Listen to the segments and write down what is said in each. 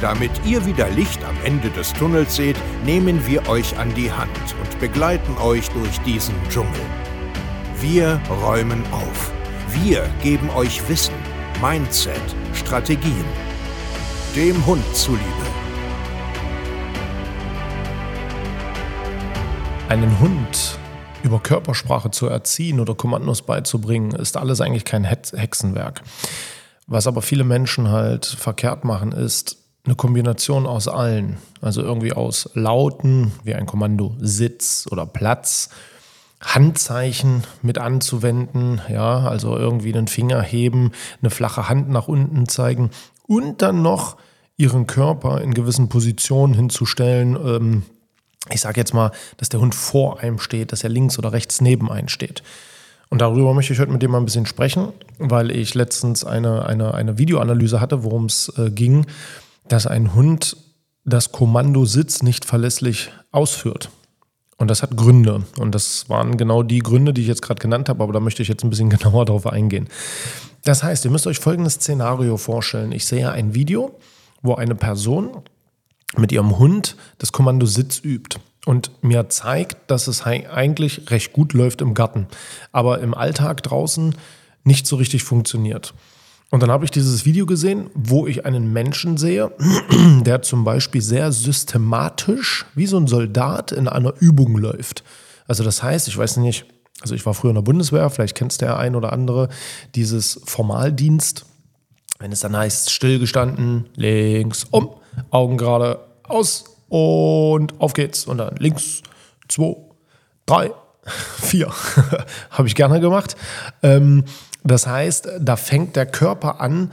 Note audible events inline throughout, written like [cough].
Damit ihr wieder Licht am Ende des Tunnels seht, nehmen wir euch an die Hand und begleiten euch durch diesen Dschungel. Wir räumen auf. Wir geben euch Wissen, Mindset, Strategien. Dem Hund zuliebe. Einen Hund über Körpersprache zu erziehen oder Kommandos beizubringen, ist alles eigentlich kein Hexenwerk. Was aber viele Menschen halt verkehrt machen, ist, eine Kombination aus allen. Also irgendwie aus Lauten, wie ein Kommando Sitz oder Platz, Handzeichen mit anzuwenden, ja, also irgendwie einen Finger heben, eine flache Hand nach unten zeigen und dann noch ihren Körper in gewissen Positionen hinzustellen. Ähm, ich sage jetzt mal, dass der Hund vor einem steht, dass er links oder rechts neben einem steht. Und darüber möchte ich heute mit dir mal ein bisschen sprechen, weil ich letztens eine, eine, eine Videoanalyse hatte, worum es äh, ging dass ein Hund das Kommando Sitz nicht verlässlich ausführt. Und das hat Gründe. Und das waren genau die Gründe, die ich jetzt gerade genannt habe, aber da möchte ich jetzt ein bisschen [laughs] genauer drauf eingehen. Das heißt, ihr müsst euch folgendes Szenario vorstellen. Ich sehe ein Video, wo eine Person mit ihrem Hund das Kommando Sitz übt und mir zeigt, dass es eigentlich recht gut läuft im Garten, aber im Alltag draußen nicht so richtig funktioniert. Und dann habe ich dieses Video gesehen, wo ich einen Menschen sehe, [clears throat] der zum Beispiel sehr systematisch wie so ein Soldat in einer Übung läuft. Also das heißt, ich weiß nicht, also ich war früher in der Bundeswehr, vielleicht kennst du ja ein oder andere, dieses Formaldienst, wenn es dann heißt, stillgestanden, links, um, Augen gerade aus und auf geht's. Und dann links, zwei, drei, [laughs] vier. [laughs] habe ich gerne gemacht. Ähm, das heißt, da fängt der Körper an,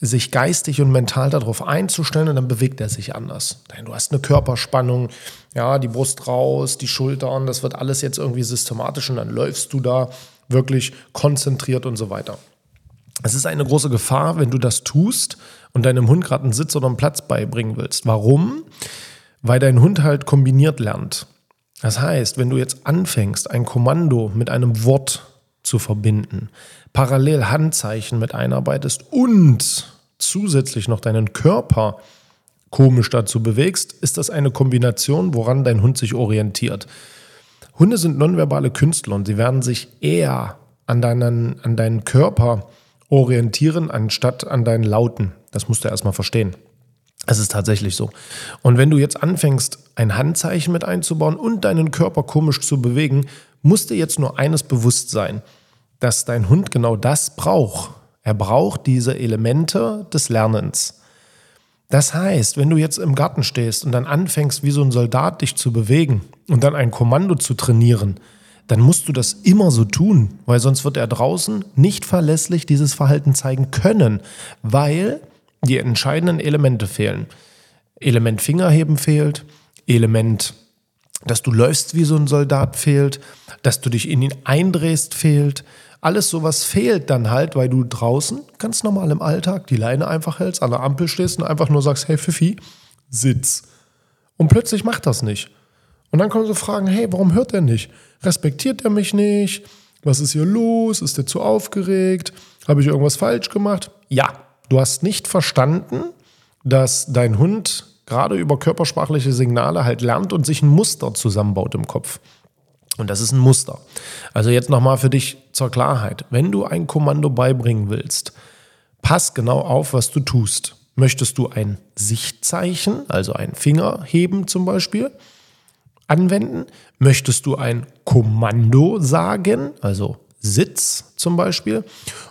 sich geistig und mental darauf einzustellen und dann bewegt er sich anders. Du hast eine Körperspannung, ja, die Brust raus, die Schultern, das wird alles jetzt irgendwie systematisch und dann läufst du da wirklich konzentriert und so weiter. Es ist eine große Gefahr, wenn du das tust und deinem Hund gerade einen Sitz oder einen Platz beibringen willst. Warum? Weil dein Hund halt kombiniert lernt. Das heißt, wenn du jetzt anfängst, ein Kommando mit einem Wort zu verbinden, parallel Handzeichen mit einarbeitest und zusätzlich noch deinen Körper komisch dazu bewegst, ist das eine Kombination, woran dein Hund sich orientiert. Hunde sind nonverbale Künstler und sie werden sich eher an deinen, an deinen Körper orientieren, anstatt an deinen Lauten. Das musst du erstmal verstehen. Es ist tatsächlich so. Und wenn du jetzt anfängst, ein Handzeichen mit einzubauen und deinen Körper komisch zu bewegen, musst dir jetzt nur eines bewusst sein dass dein Hund genau das braucht. Er braucht diese Elemente des Lernens. Das heißt, wenn du jetzt im Garten stehst und dann anfängst, wie so ein Soldat dich zu bewegen und dann ein Kommando zu trainieren, dann musst du das immer so tun, weil sonst wird er draußen nicht verlässlich dieses Verhalten zeigen können, weil die entscheidenden Elemente fehlen. Element Fingerheben fehlt, Element, dass du läufst wie so ein Soldat fehlt, dass du dich in ihn eindrehst fehlt, alles sowas fehlt dann halt, weil du draußen ganz normal im Alltag die Leine einfach hältst, an der Ampel stehst und einfach nur sagst, hey Fifi, sitz. Und plötzlich macht das nicht. Und dann kommen so Fragen, hey, warum hört er nicht? Respektiert er mich nicht? Was ist hier los? Ist er zu aufgeregt? Habe ich irgendwas falsch gemacht? Ja, du hast nicht verstanden, dass dein Hund gerade über körpersprachliche Signale halt lernt und sich ein Muster zusammenbaut im Kopf. Und das ist ein Muster. Also jetzt nochmal für dich zur Klarheit. Wenn du ein Kommando beibringen willst, pass genau auf, was du tust. Möchtest du ein Sichtzeichen, also ein Fingerheben zum Beispiel, anwenden? Möchtest du ein Kommando sagen, also Sitz zum Beispiel?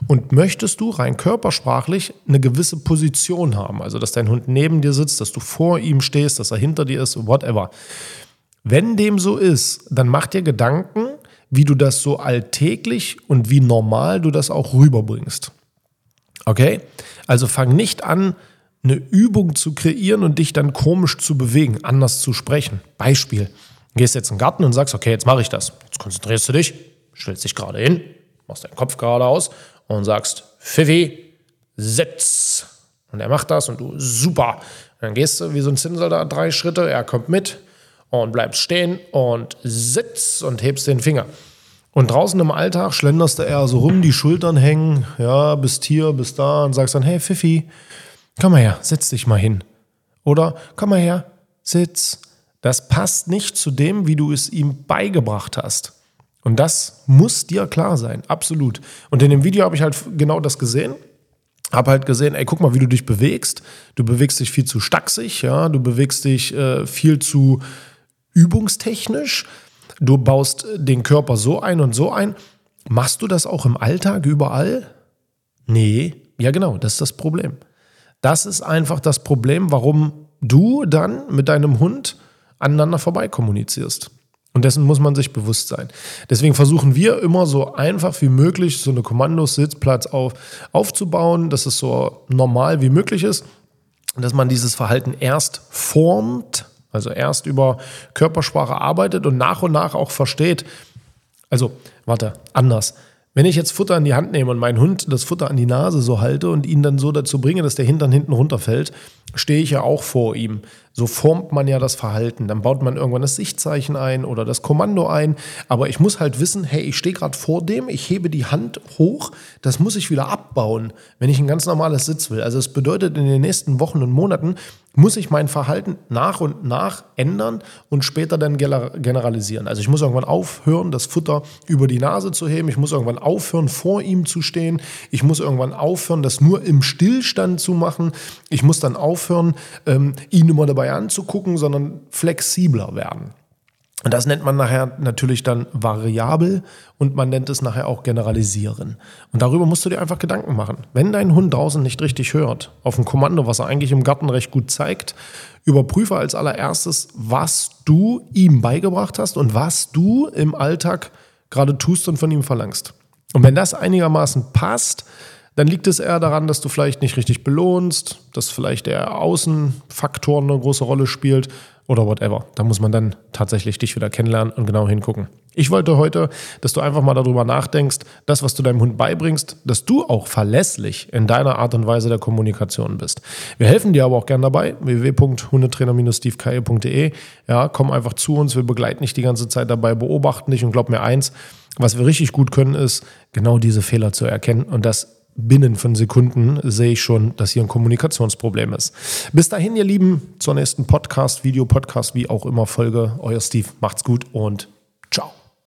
Und möchtest du rein körpersprachlich eine gewisse Position haben? Also, dass dein Hund neben dir sitzt, dass du vor ihm stehst, dass er hinter dir ist, whatever. Wenn dem so ist, dann mach dir Gedanken, wie du das so alltäglich und wie normal du das auch rüberbringst. Okay? Also fang nicht an, eine Übung zu kreieren und dich dann komisch zu bewegen, anders zu sprechen. Beispiel. Gehst jetzt in den Garten und sagst, okay, jetzt mache ich das. Jetzt konzentrierst du dich, stellst dich gerade hin, machst deinen Kopf geradeaus und sagst, Pfiffi, Sitz. Und er macht das und du, super. Und dann gehst du wie so ein Zinnsoldat drei Schritte, er kommt mit und bleibst stehen und sitz und hebst den Finger. Und draußen im Alltag schlenderst du eher so rum, die Schultern hängen, ja, bist hier, bist da und sagst dann, hey Pfiffi, komm mal her, setz dich mal hin. Oder komm mal her, sitz. Das passt nicht zu dem, wie du es ihm beigebracht hast. Und das muss dir klar sein, absolut. Und in dem Video habe ich halt genau das gesehen. Habe halt gesehen, ey, guck mal, wie du dich bewegst. Du bewegst dich viel zu stacksig, ja, du bewegst dich äh, viel zu übungstechnisch. Du baust den Körper so ein und so ein. Machst du das auch im Alltag überall? Nee, ja genau, das ist das Problem. Das ist einfach das Problem, warum du dann mit deinem Hund aneinander vorbei kommunizierst. Und dessen muss man sich bewusst sein. Deswegen versuchen wir immer so einfach wie möglich so eine Kommandositzplatz auf, aufzubauen, dass es so normal wie möglich ist, dass man dieses Verhalten erst formt, also erst über Körpersprache arbeitet und nach und nach auch versteht. Also, warte, anders. Wenn ich jetzt Futter in die Hand nehme und meinen Hund das Futter an die Nase so halte und ihn dann so dazu bringe, dass der Hintern hinten runterfällt, stehe ich ja auch vor ihm. So formt man ja das Verhalten. Dann baut man irgendwann das Sichtzeichen ein oder das Kommando ein. Aber ich muss halt wissen, hey, ich stehe gerade vor dem, ich hebe die Hand hoch, das muss ich wieder abbauen, wenn ich ein ganz normales Sitz will. Also es bedeutet, in den nächsten Wochen und Monaten muss ich mein Verhalten nach und nach ändern und später dann generalisieren. Also ich muss irgendwann aufhören, das Futter über die Nase zu heben. Ich muss irgendwann aufhören, vor ihm zu stehen. Ich muss irgendwann aufhören, das nur im Stillstand zu machen. Ich muss dann aufhören, ähm, ihn immer dabei anzugucken, sondern flexibler werden. Und das nennt man nachher natürlich dann variabel und man nennt es nachher auch generalisieren. Und darüber musst du dir einfach Gedanken machen. Wenn dein Hund draußen nicht richtig hört, auf ein Kommando, was er eigentlich im Garten recht gut zeigt, überprüfe als allererstes, was du ihm beigebracht hast und was du im Alltag gerade tust und von ihm verlangst. Und wenn das einigermaßen passt, dann liegt es eher daran, dass du vielleicht nicht richtig belohnst, dass vielleicht der Außenfaktor eine große Rolle spielt oder whatever. Da muss man dann tatsächlich dich wieder kennenlernen und genau hingucken. Ich wollte heute, dass du einfach mal darüber nachdenkst, das, was du deinem Hund beibringst, dass du auch verlässlich in deiner Art und Weise der Kommunikation bist. Wir helfen dir aber auch gern dabei, www.hundetrainer-steveke.de. Ja, komm einfach zu uns, wir begleiten dich die ganze Zeit dabei, beobachten dich und glaub mir eins, was wir richtig gut können, ist, genau diese Fehler zu erkennen und das binnen von Sekunden sehe ich schon, dass hier ein Kommunikationsproblem ist. Bis dahin, ihr Lieben, zur nächsten Podcast, Video, Podcast, wie auch immer Folge. Euer Steve, macht's gut und